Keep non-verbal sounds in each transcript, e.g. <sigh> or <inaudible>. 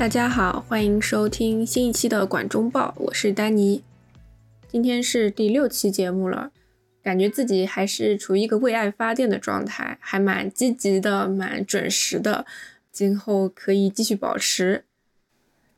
大家好，欢迎收听新一期的管中报，我是丹尼。今天是第六期节目了，感觉自己还是处于一个为爱发电的状态，还蛮积极的，蛮准时的，今后可以继续保持。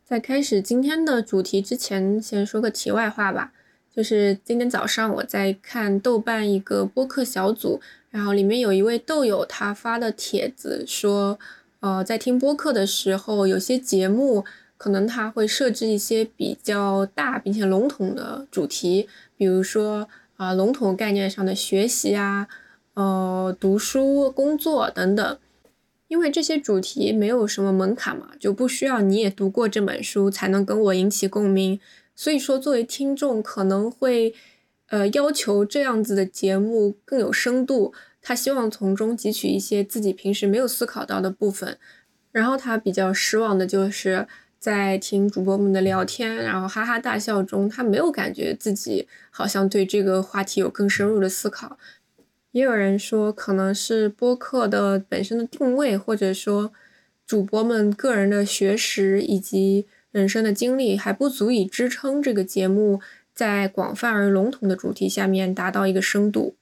在开始今天的主题之前，先说个题外话吧，就是今天早上我在看豆瓣一个播客小组，然后里面有一位豆友他发的帖子说。呃，在听播客的时候，有些节目可能它会设置一些比较大并且笼统的主题，比如说啊，笼统概念上的学习啊，呃，读书、工作等等。因为这些主题没有什么门槛嘛，就不需要你也读过这本书才能跟我引起共鸣。所以说，作为听众可能会呃要求这样子的节目更有深度。他希望从中汲取一些自己平时没有思考到的部分，然后他比较失望的就是在听主播们的聊天，然后哈哈大笑中，他没有感觉自己好像对这个话题有更深入的思考。也有人说，可能是播客的本身的定位，或者说主播们个人的学识以及人生的经历还不足以支撑这个节目在广泛而笼统的主题下面达到一个深度。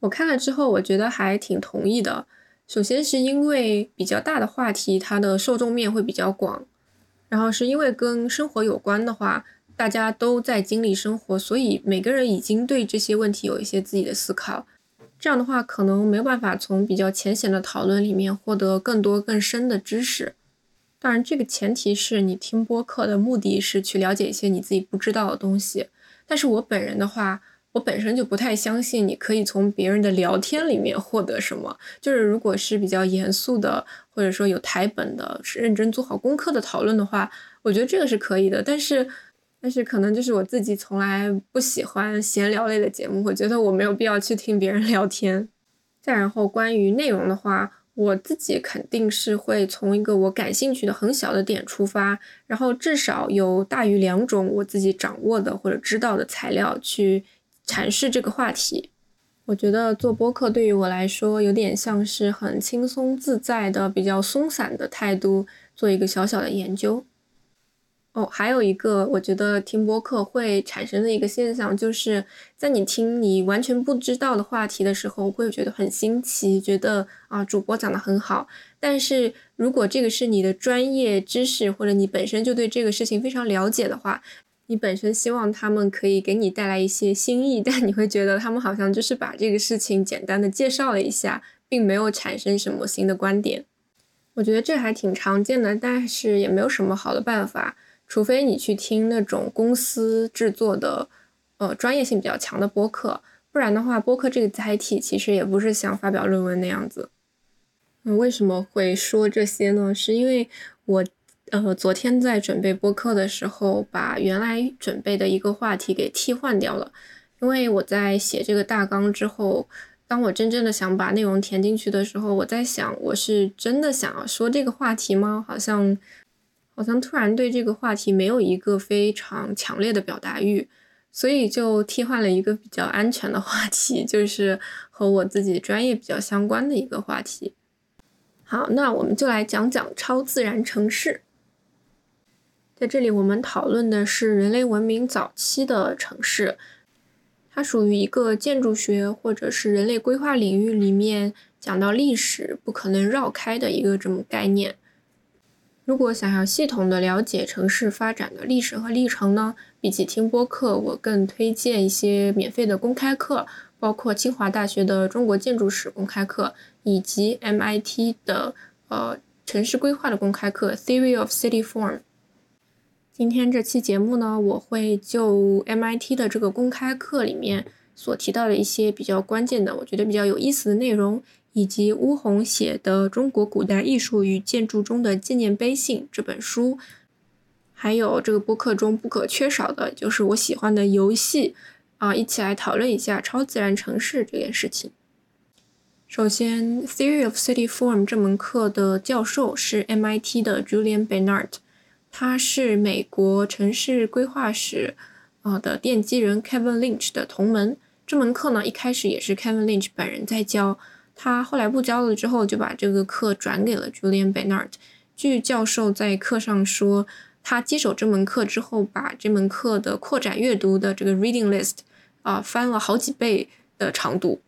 我看了之后，我觉得还挺同意的。首先是因为比较大的话题，它的受众面会比较广；然后是因为跟生活有关的话，大家都在经历生活，所以每个人已经对这些问题有一些自己的思考。这样的话，可能没有办法从比较浅显的讨论里面获得更多更深的知识。当然，这个前提是你听播客的目的是去了解一些你自己不知道的东西。但是我本人的话，我本身就不太相信你可以从别人的聊天里面获得什么。就是如果是比较严肃的，或者说有台本的，是认真做好功课的讨论的话，我觉得这个是可以的。但是，但是可能就是我自己从来不喜欢闲聊类的节目，我觉得我没有必要去听别人 <laughs> 聊天。再然后关于内容的话，我自己肯定是会从一个我感兴趣的很小的点出发，然后至少有大于两种我自己掌握的或者知道的材料去。阐释这个话题，我觉得做播客对于我来说有点像是很轻松自在的、比较松散的态度，做一个小小的研究。哦，还有一个我觉得听播客会产生的一个现象，就是在你听你完全不知道的话题的时候，会觉得很新奇，觉得啊主播讲的很好。但是如果这个是你的专业知识，或者你本身就对这个事情非常了解的话，你本身希望他们可以给你带来一些新意，<laughs> 但你会觉得他们好像就是把这个事情简单的介绍了一下，并没有产生什么新的观点。我觉得这还挺常见的，但是也没有什么好的办法，除非你去听那种公司制作的，呃，专业性比较强的播客，不然的话，播客这个载体其实也不是像发表论文那样子。嗯，为什么会说这些呢？是因为我。呃，昨天在准备播客的时候，把原来准备的一个话题给替换掉了。因为我在写这个大纲之后，当我真正的想把内容填进去的时候，我在想，我是真的想要说这个话题吗？好像，好像突然对这个话题没有一个非常强烈的表达欲，所以就替换了一个比较安全的话题，就是和我自己专业比较相关的一个话题。好，那我们就来讲讲超自然城市。在这里，我们讨论的是人类文明早期的城市，它属于一个建筑学或者是人类规划领域里面讲到历史不可能绕开的一个这么概念。如果想要系统的了解城市发展的历史和历程呢，比起听播客，我更推荐一些免费的公开课，包括清华大学的中国建筑史公开课，以及 MIT 的呃城市规划的公开课 Theory of City Form。今天这期节目呢，我会就 MIT 的这个公开课里面所提到的一些比较关键的，我觉得比较有意思的内容，以及乌宏写的《中国古代艺术与建筑中的纪念碑信》这本书，还有这个播客中不可缺少的就是我喜欢的游戏啊，一起来讨论一下超自然城市这件事情。首先，《Theory of City Form》这门课的教授是 MIT 的 Julian Bernard。他是美国城市规划史啊的奠基人 Kevin Lynch 的同门。这门课呢，一开始也是 Kevin Lynch 本人在教。他后来不教了之后，就把这个课转给了 Julian Bernard。据教授在课上说，他接手这门课之后，把这门课的扩展阅读的这个 reading list 啊翻了好几倍的长度。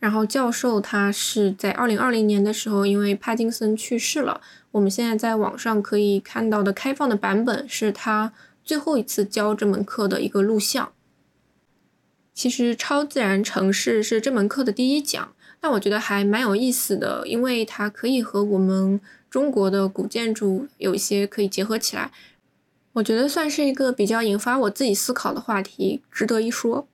然后教授他是在二零二零年的时候，因为帕金森去世了。我们现在在网上可以看到的开放的版本是他最后一次教这门课的一个录像。其实超自然城市是这门课的第一讲，但我觉得还蛮有意思的，因为它可以和我们中国的古建筑有一些可以结合起来。我觉得算是一个比较引发我自己思考的话题，值得一说。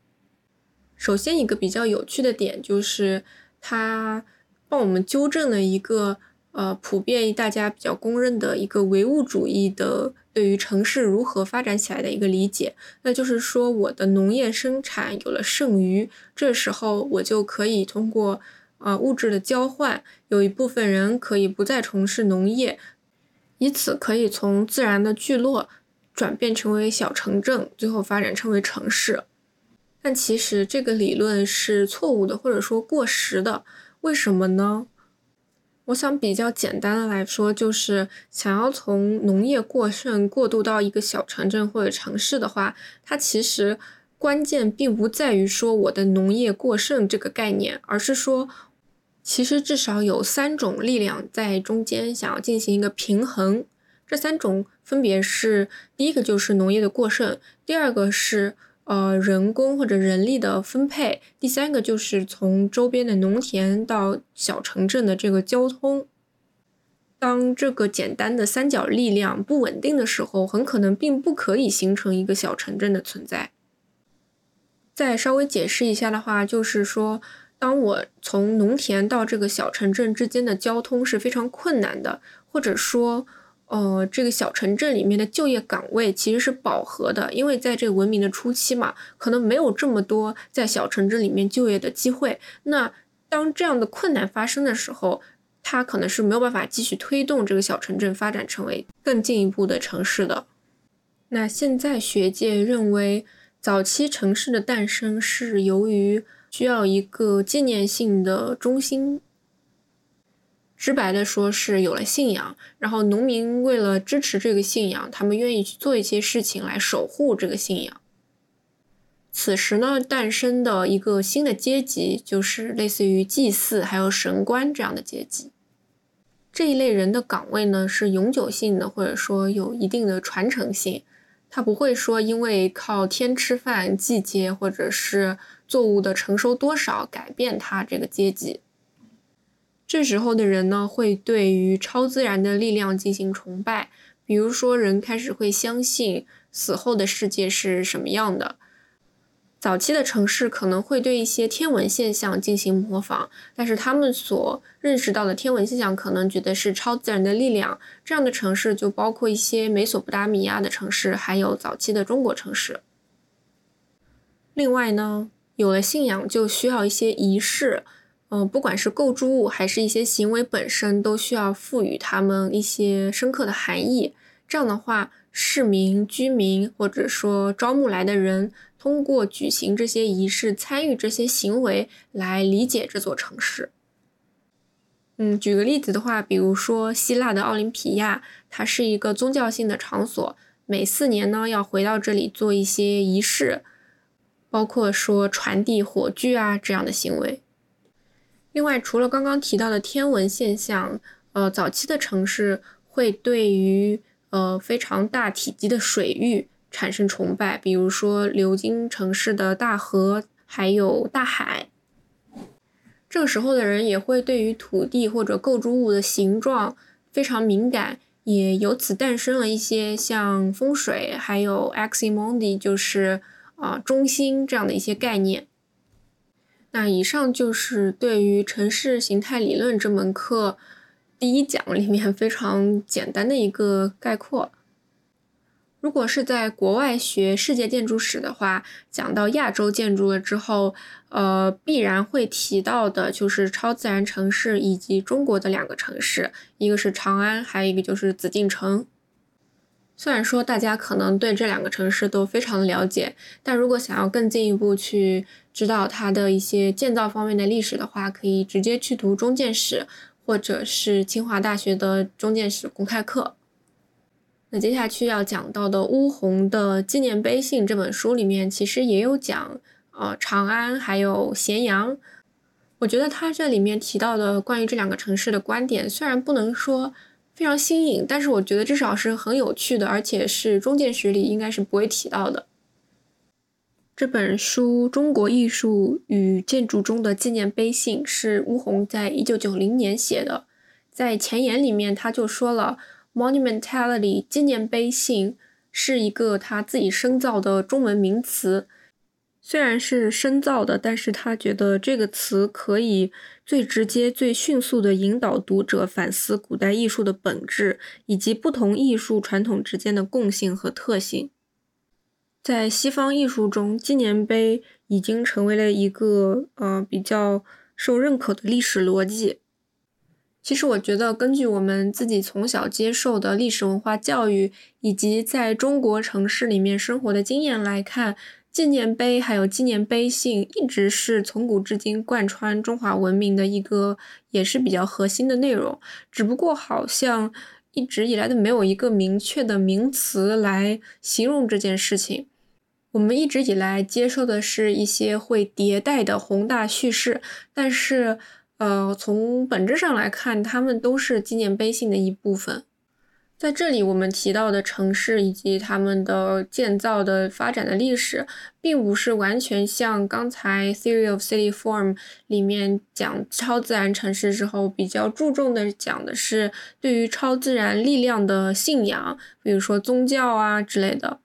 首先，一个比较有趣的点就是，它帮我们纠正了一个呃普遍大家比较公认的一个唯物主义的对于城市如何发展起来的一个理解。那就是说，我的农业生产有了剩余，这时候我就可以通过呃物质的交换，有一部分人可以不再从事农业，以此可以从自然的聚落转变成为小城镇，最后发展成为城市。但其实这个理论是错误的，或者说过时的。为什么呢？我想比较简单的来说，就是想要从农业过剩过渡到一个小城镇或者城市的话，它其实关键并不在于说我的农业过剩这个概念，而是说，其实至少有三种力量在中间想要进行一个平衡。这三种分别是：第一个就是农业的过剩，第二个是。呃，人工或者人力的分配，第三个就是从周边的农田到小城镇的这个交通。当这个简单的三角力量不稳定的时候，很可能并不可以形成一个小城镇的存在。再稍微解释一下的话，就是说，当我从农田到这个小城镇之间的交通是非常困难的，或者说。呃，这个小城镇里面的就业岗位其实是饱和的，因为在这个文明的初期嘛，可能没有这么多在小城镇里面就业的机会。那当这样的困难发生的时候，它可能是没有办法继续推动这个小城镇发展成为更进一步的城市的。那现在学界认为，早期城市的诞生是由于需要一个纪念性的中心。直白的说，是有了信仰，然后农民为了支持这个信仰，他们愿意去做一些事情来守护这个信仰。此时呢，诞生的一个新的阶级，就是类似于祭祀还有神官这样的阶级。这一类人的岗位呢，是永久性的，或者说有一定的传承性，他不会说因为靠天吃饭、季节或者是作物的成熟多少改变他这个阶级。这时候的人呢，会对于超自然的力量进行崇拜，比如说，人开始会相信死后的世界是什么样的。早期的城市可能会对一些天文现象进行模仿，但是他们所认识到的天文现象可能觉得是超自然的力量。这样的城市就包括一些美索不达米亚的城市，还有早期的中国城市。另外呢，有了信仰就需要一些仪式。嗯，不管是构筑物还是一些行为本身，都需要赋予他们一些深刻的含义。这样的话，市民、居民或者说招募来的人，通过举行这些仪式、参与这些行为来理解这座城市。嗯，举个例子的话，比如说希腊的奥林匹亚，它是一个宗教性的场所，每四年呢要回到这里做一些仪式，包括说传递火炬啊这样的行为。另外，除了刚刚提到的天文现象，呃，早期的城市会对于呃非常大体积的水域产生崇拜，比如说流经城市的大河，还有大海。这个时候的人也会对于土地或者构筑物的形状非常敏感，也由此诞生了一些像风水，还有 Aximundi，就是啊中心这样的一些概念。那以上就是对于城市形态理论这门课第一讲里面非常简单的一个概括。如果是在国外学世界建筑史的话，讲到亚洲建筑了之后，呃，必然会提到的就是超自然城市以及中国的两个城市，一个是长安，还有一个就是紫禁城。虽然说大家可能对这两个城市都非常的了解，但如果想要更进一步去知道它的一些建造方面的历史的话，可以直接去读中建史，或者是清华大学的中建史公开课。那接下去要讲到的乌洪的纪念碑信这本书里面，其实也有讲，呃，长安还有咸阳。我觉得他这里面提到的关于这两个城市的观点，虽然不能说非常新颖，但是我觉得至少是很有趣的，而且是中建史里应该是不会提到的。这本书《中国艺术与建筑中的纪念碑信》是乌洪在一九九零年写的，在前言里面他就说了。Monumentality 纪念碑信是一个他自己深造的中文名词，虽然是深造的，但是他觉得这个词可以最直接、最迅速地引导读者反思古代艺术的本质，以及不同艺术传统之间的共性和特性。在西方艺术中，纪念碑已经成为了一个呃比较受认可的历史逻辑。其实我觉得，根据我们自己从小接受的历史文化教育，以及在中国城市里面生活的经验来看，纪念碑还有纪念碑信，一直是从古至今贯穿中华文明的一个，也是比较核心的内容。只不过好像一直以来都没有一个明确的名词来形容这件事情。我们一直以来接受的是一些会迭代的宏大叙事，但是。呃，从本质上来看，它们都是纪念碑信的一部分。在这里，我们提到的城市以及他们的建造的发展的历史，并不是完全像刚才《Theory of City Form》里面讲超自然城市之后，比较注重的讲的是对于超自然力量的信仰，比如说宗教啊之类的。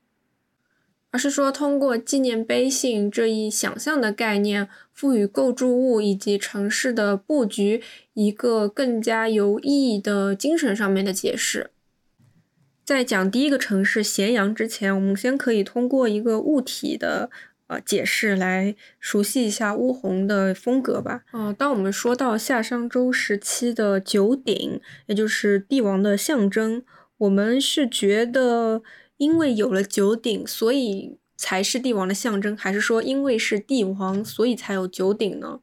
而是说，通过纪念碑信这一想象的概念，赋予构筑物以及城市的布局一个更加有意义的精神上面的解释。在讲第一个城市咸阳之前，我们先可以通过一个物体的呃解释来熟悉一下乌洪的风格吧。哦，当我们说到夏商周时期的九鼎，也就是帝王的象征，我们是觉得。因为有了九鼎，所以才是帝王的象征，还是说因为是帝王，所以才有九鼎呢？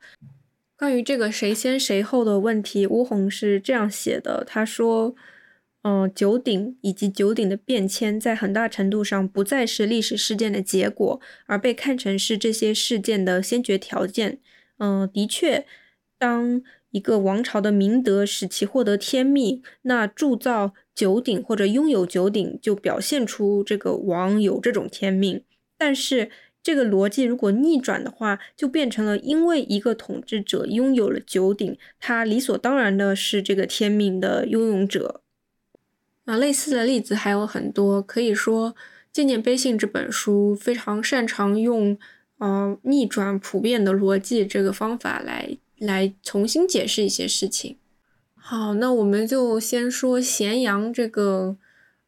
关于这个谁先谁后的问题，乌洪是这样写的：他说，嗯，九鼎以及九鼎的变迁，在很大程度上不再是历史事件的结果，而被看成是这些事件的先决条件。嗯，的确，当一个王朝的明德使其获得天命，那铸造。九鼎或者拥有九鼎，就表现出这个王有这种天命。但是这个逻辑如果逆转的话，就变成了因为一个统治者拥有了九鼎，他理所当然的是这个天命的拥有者。啊，类似的例子还有很多。可以说，《纪念碑信》这本书非常擅长用呃逆转普遍的逻辑这个方法来来重新解释一些事情。好，那我们就先说咸阳这个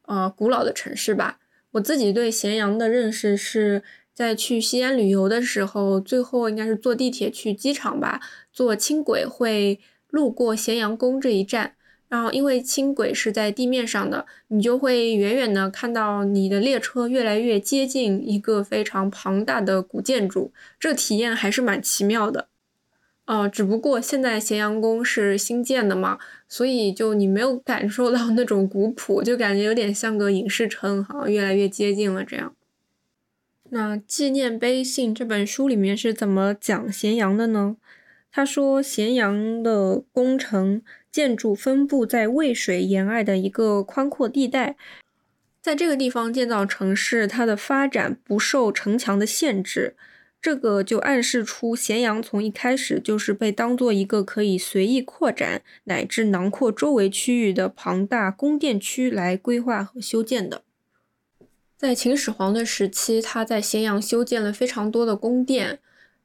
呃古老的城市吧。我自己对咸阳的认识是在去西安旅游的时候，最后应该是坐地铁去机场吧，坐轻轨会路过咸阳宫这一站。然后因为轻轨是在地面上的，你就会远远的看到你的列车越来越接近一个非常庞大的古建筑，这体验还是蛮奇妙的。哦，只不过现在咸阳宫是新建的嘛，所以就你没有感受到那种古朴，就感觉有点像个影视城，好像越来越接近了这样。那《纪念碑信》这本书里面是怎么讲咸阳的呢？他说，咸阳的工程建筑分布在渭水沿岸的一个宽阔地带，在这个地方建造城市，它的发展不受城墙的限制。这个就暗示出咸阳从一开始就是被当做一个可以随意扩展乃至囊括周围区域的庞大宫殿区来规划和修建的。在秦始皇的时期，他在咸阳修建了非常多的宫殿。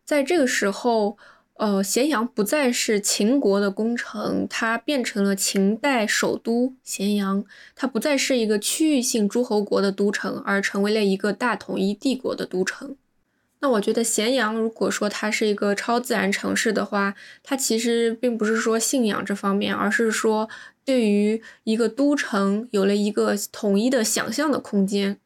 在这个时候，呃，咸阳不再是秦国的工程，它变成了秦代首都咸阳。它不再是一个区域性诸侯国的都城，而成为了一个大统一帝国的都城。那我觉得咸阳，如果说它是一个超自然城市的话，它其实并不是说信仰这方面，而是说对于一个都城有了一个统一的想象的空间。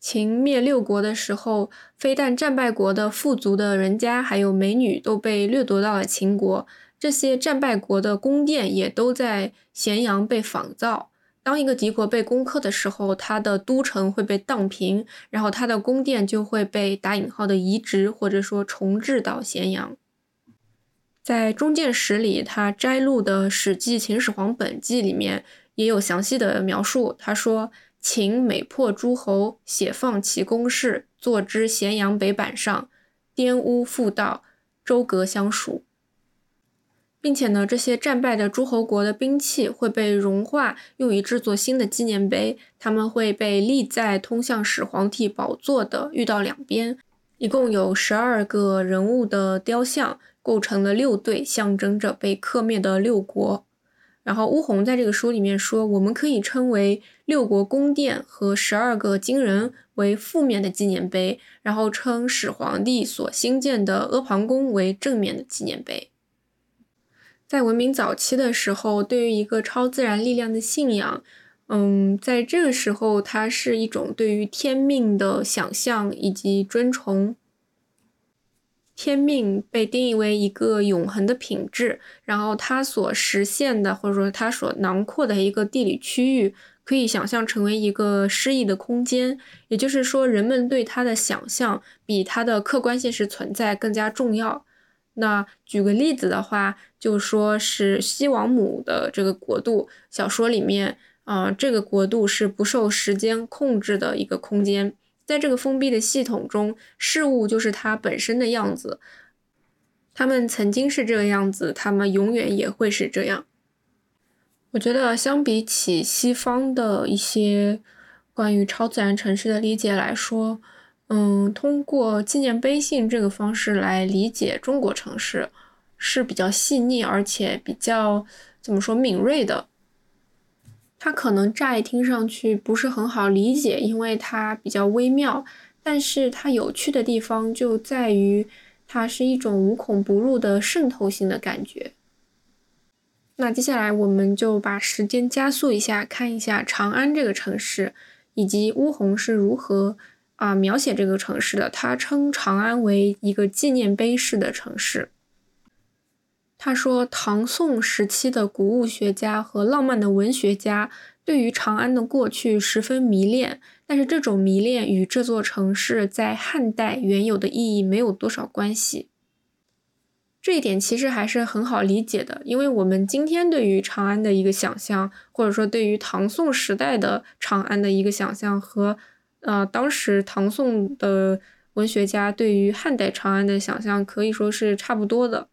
秦灭六国的时候，非但战败国的富足的人家还有美女都被掠夺到了秦国，这些战败国的宫殿也都在咸阳被仿造。当一个敌国被攻克的时候，他的都城会被荡平，然后他的宫殿就会被打引号的移植或者说重置到咸阳。在中建史里，他摘录的《史记·秦始皇本纪》里面也有详细的描述。他说：“秦每破诸侯，写放其宫室，坐之咸阳北板上，颠屋复道，周阁相属。”并且呢，这些战败的诸侯国的兵器会被融化，用于制作新的纪念碑。他们会被立在通向始皇帝宝座的御道两边，一共有十二个人物的雕像。构成了六对，象征着被克灭的六国。然后乌洪在这个书里面说，我们可以称为六国宫殿和十二个金人为负面的纪念碑，然后称始皇帝所兴建的阿房宫为正面的纪念碑。在文明早期的时候，对于一个超自然力量的信仰，嗯，在这个时候，它是一种对于天命的想象以及尊崇。天命被定义为一个永恒的品质，然后它所实现的，或者说它所囊括的一个地理区域，可以想象成为一个诗意的空间。也就是说，人们对它的想象比它的客观现实存在更加重要。那举个例子的话，就说是西王母的这个国度，小说里面，啊，这个国度是不受时间控制的一个空间。在这个封闭的系统中，事物就是它本身的样子。他们曾经是这个样子，他们永远也会是这样。我觉得，相比起西方的一些关于超自然城市的理解来说，嗯，通过纪念碑信这个方式来理解中国城市是比较细腻，而且比较怎么说敏锐的。它可能乍一听上去不是很好理解，因为它比较微妙。但是它有趣的地方就在于，它是一种无孔不入的渗透性的感觉。那接下来我们就把时间加速一下，看一下长安这个城市，以及乌洪是如何啊描写这个城市的。他称长安为一个纪念碑式的城市。他说，唐宋时期的古物学家和浪漫的文学家对于长安的过去十分迷恋，但是这种迷恋与这座城市在汉代原有的意义没有多少关系。这一点其实还是很好理解的，因为我们今天对于长安的一个想象，或者说对于唐宋时代的长安的一个想象，和呃当时唐宋的文学家对于汉代长安的想象可以说是差不多的。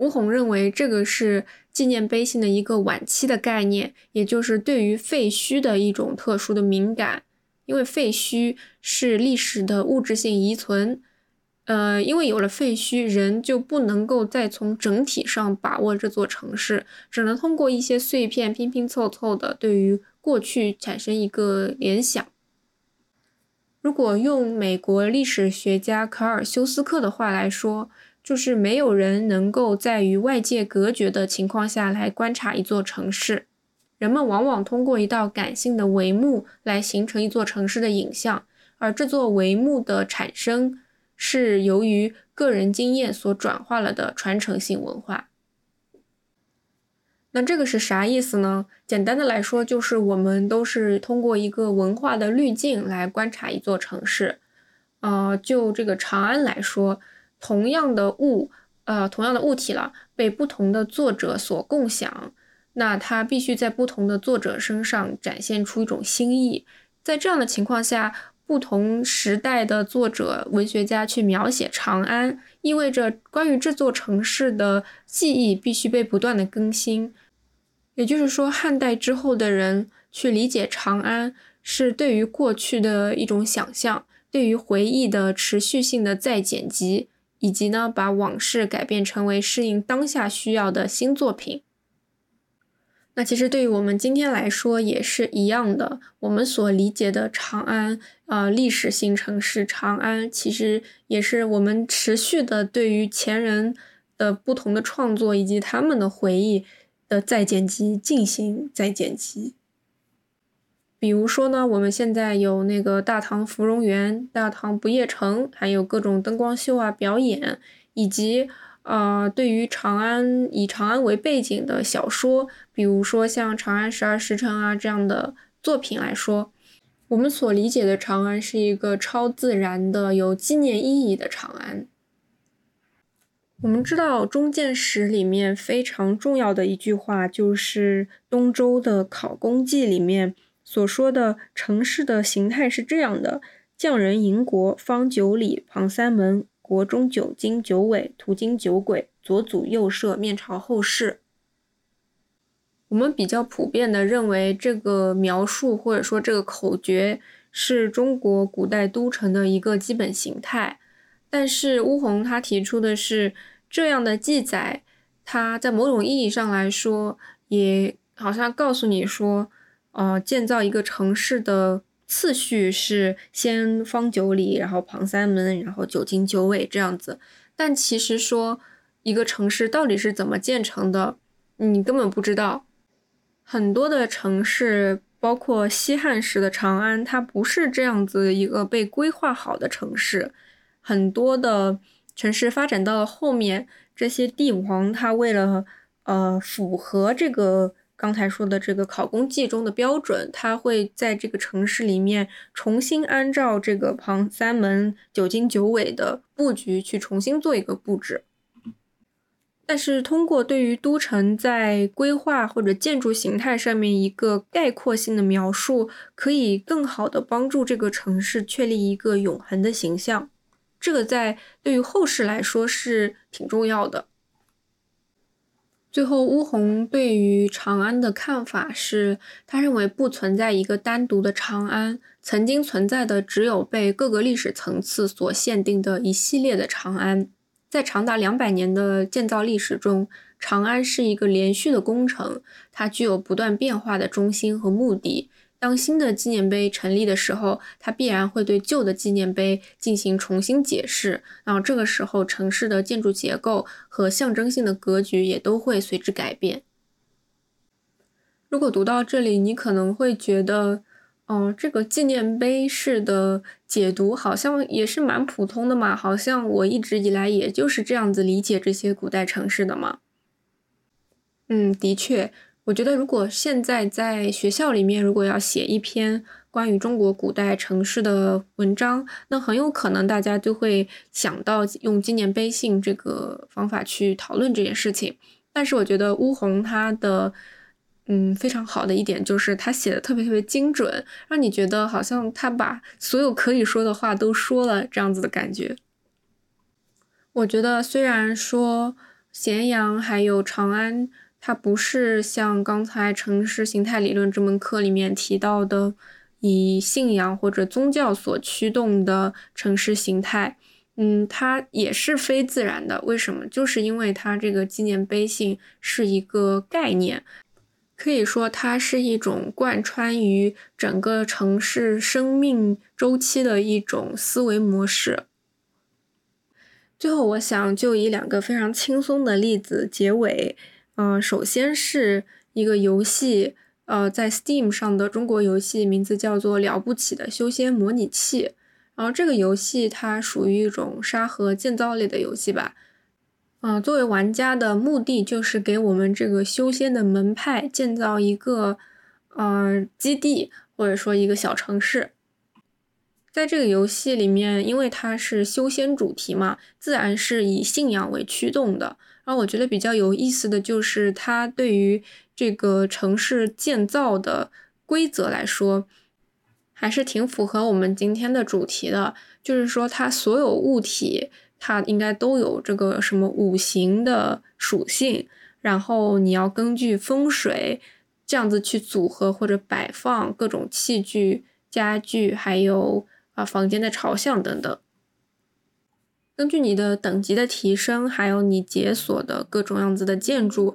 吴红认为，这个是纪念碑信的一个晚期的概念，也就是对于废墟的一种特殊的敏感。因为废墟是历史的物质性遗存，呃，因为有了废墟，人就不能够再从整体上把握这座城市，只能通过一些碎片拼拼凑凑的对于过去产生一个联想。如果用美国历史学家卡尔修斯克的话来说，就是没有人能够在与外界隔绝的情况下来观察一座城市。人们往往通过一道感性的帷幕来形成一座城市的影像，而这座帷幕的产生是由于个人经验所转化了的传承性文化。那这个是啥意思呢？简单的来说，就是我们都是通过一个文化的滤镜来观察一座城市。呃，就这个长安来说。同样的物，呃，同样的物体了，被不同的作者所共享，那它必须在不同的作者身上展现出一种新意。在这样的情况下，不同时代的作者、文学家去描写长安，意味着关于这座城市的记忆必须被不断的更新。也就是说，汉代之后的人去理解长安，是对于过去的一种想象，对于回忆的持续性的再剪辑。以及呢，把往事改变成为适应当下需要的新作品。那其实对于我们今天来说也是一样的。我们所理解的长安，呃，历史性城市长安，其实也是我们持续的对于前人的不同的创作以及他们的回忆的再剪辑进行再剪辑。比如说呢，我们现在有那个大唐芙蓉园、大唐不夜城，还有各种灯光秀啊、表演，以及呃，对于长安以长安为背景的小说，比如说像《长安十二时辰》啊这样的作品来说，我们所理解的长安是一个超自然的、有纪念意义的长安。我们知道中建史里面非常重要的一句话，就是东周的《考工记》里面所说的城市的形态是这样的：匠人营国，方九里，旁三门，国中九经九纬，途经九轨，左祖右社，面朝后室。我们比较普遍的认为，这个描述或者说这个口诀是中国古代都城的一个基本形态。但是乌宏他提出的是这样的记载，他在某种意义上来说，也好像告诉你说，呃，建造一个城市的次序是先方九里，然后旁三门，然后九经九纬这样子。但其实说一个城市到底是怎么建成的，你根本不知道。很多的城市，包括西汉时的长安，它不是这样子一个被规划好的城市。很多的城市发展到了后面，这些帝王他为了呃符合这个刚才说的这个考工记中的标准，它会在这个城市里面重新按照这个旁三门九经九纬的布局去重新做一个布置。但是通过对于都城在规划或者建筑形态上面一个概括性的描述，可以更好的帮助这个城市确立一个永恒的形象。这个在对于后世来说是挺重要的。最后，乌宏对于长安的看法是，他认为不存在一个单独的长安，曾经存在的只有被各个历史层次所限定的一系列的长安。在长达两百年的建造历史中，长安是一个连续的工程，它具有不断变化的中心和目的。当新的纪念碑成立的时候，它必然会对旧的纪念碑进行重新解释。然后这个时候，城市的建筑结构和象征性的格局也都会随之改变。如果读到这里，你可能会觉得，哦，这个纪念碑式的解读好像也是蛮普通的嘛，好像我一直以来也就是这样子理解这些古代城市的嘛。嗯，的确。我觉得，如果现在在学校里面，如果要写一篇关于中国古代城市的文章，那很有可能大家就会想到用纪念碑信这个方法去讨论这件事情。但是，我觉得乌宏他的嗯非常好的一点就是他写的特别特别精准，让你觉得好像他把所有可以说的话都说了这样子的感觉。我觉得，虽然说咸阳还有长安。它不是像刚才城市形态理论这门课里面提到的，以信仰或者宗教所驱动的城市形态，嗯，它也是非自然的。为什么？就是因为它这个纪念碑信是一个概念，可以说它是一种贯穿于整个城市生命周期的一种思维模式。最后，我想就以两个非常轻松的例子结尾。嗯，首先是一个游戏，呃，在 Steam 上的中国游戏，名字叫做《了不起的修仙模拟器》。然后这个游戏它属于一种沙盒建造类的游戏吧。嗯，作为玩家的目的就是给我们这个修仙的门派建造一个呃基地，或者说一个小城市。在这个游戏里面，因为它是修仙主题嘛，自然是以信仰为驱动的。然后我觉得比较有意思的就是，它对于这个城市建造的规则来说，还是挺符合我们今天的主题的。就是说，它所有物体，它应该都有这个什么五行的属性，然后你要根据风水这样子去组合或者摆放各种器具、家具，还有啊房间的朝向等等。根据你的等级的提升，还有你解锁的各种样子的建筑，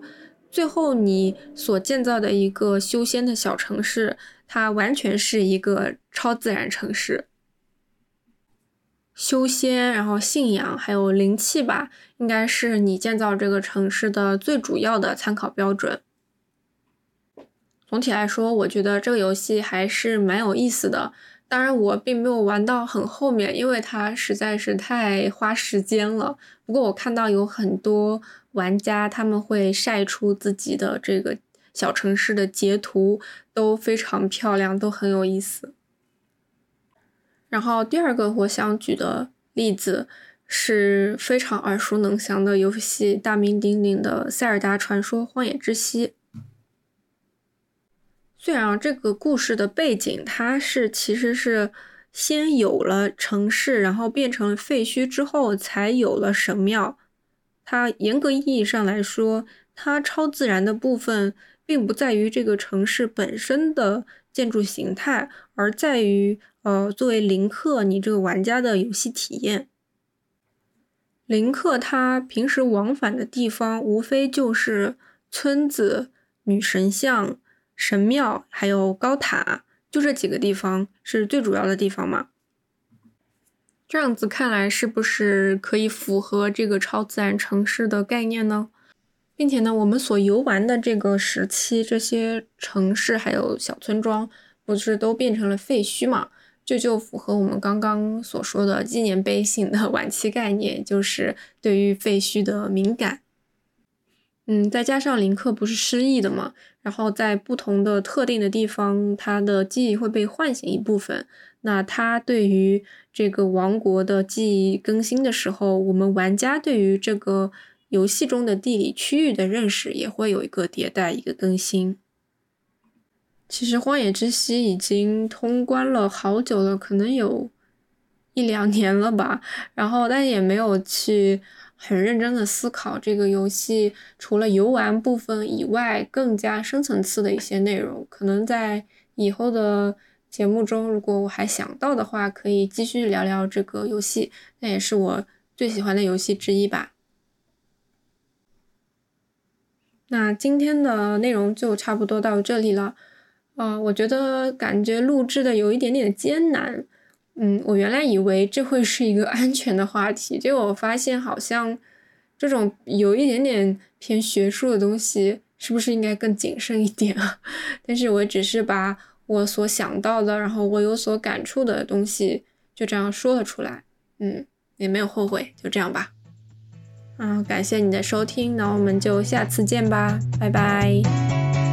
最后你所建造的一个修仙的小城市，它完全是一个超自然城市。修仙，然后信仰，还有灵气吧，应该是你建造这个城市的最主要的参考标准。总体来说，我觉得这个游戏还是蛮有意思的。当然，我并没有玩到很后面，因为它实在是太花时间了。不过我看到有很多玩家他们会晒出自己的这个小城市的截图，都非常漂亮，都很有意思。然后第二个我想举的例子是非常耳熟能详的游戏，大名鼎鼎的《塞尔达传说：荒野之息》。虽然这个故事的背景，它是其实是先有了城市，然后变成废墟之后，才有了神庙。它严格意义上来说，它超自然的部分并不在于这个城市本身的建筑形态，而在于呃作为林克你这个玩家的游戏体验。林克他平时往返的地方，无非就是村子、女神像。神庙还有高塔，就这几个地方是最主要的地方嘛？这样子看来，是不是可以符合这个超自然城市的概念呢？并且呢，我们所游玩的这个时期，这些城市还有小村庄，不是都变成了废墟嘛？这就符合我们刚刚所说的纪念碑性的 <laughs> 晚期概念，就是对于废墟的敏感。嗯，再加上林克不是失忆的嘛，然后在不同的特定的地方，他的记忆会被唤醒一部分。那他对于这个王国的记忆更新的时候，我们玩家对于这个游戏中的地理区域的认识也会有一个迭代，一个更新。其实《荒野之息》已经通关了好久了，可能有一两年了吧，然后但也没有去。很认真的思考这个游戏除了游玩部分以外，更加深层次的一些内容。可能在以后的节目中，如果我还想到的话，可以继续聊聊这个游戏。那也是我最喜欢的游戏之一吧。那今天的内容就差不多到这里了。啊，我觉得感觉录制的有一点点艰难。嗯，我原来以为这会是一个 <laughs> 安全的话题，结果我发现好像这种有一点点偏学术的东西，是不是应该更谨慎一点啊？<laughs> 但是我只是把我所想到的，然后我有所感触的东西，就这样说了出来。嗯，也没有后悔，就这样吧。嗯，感谢你的收听，那我们就下次见吧，拜拜。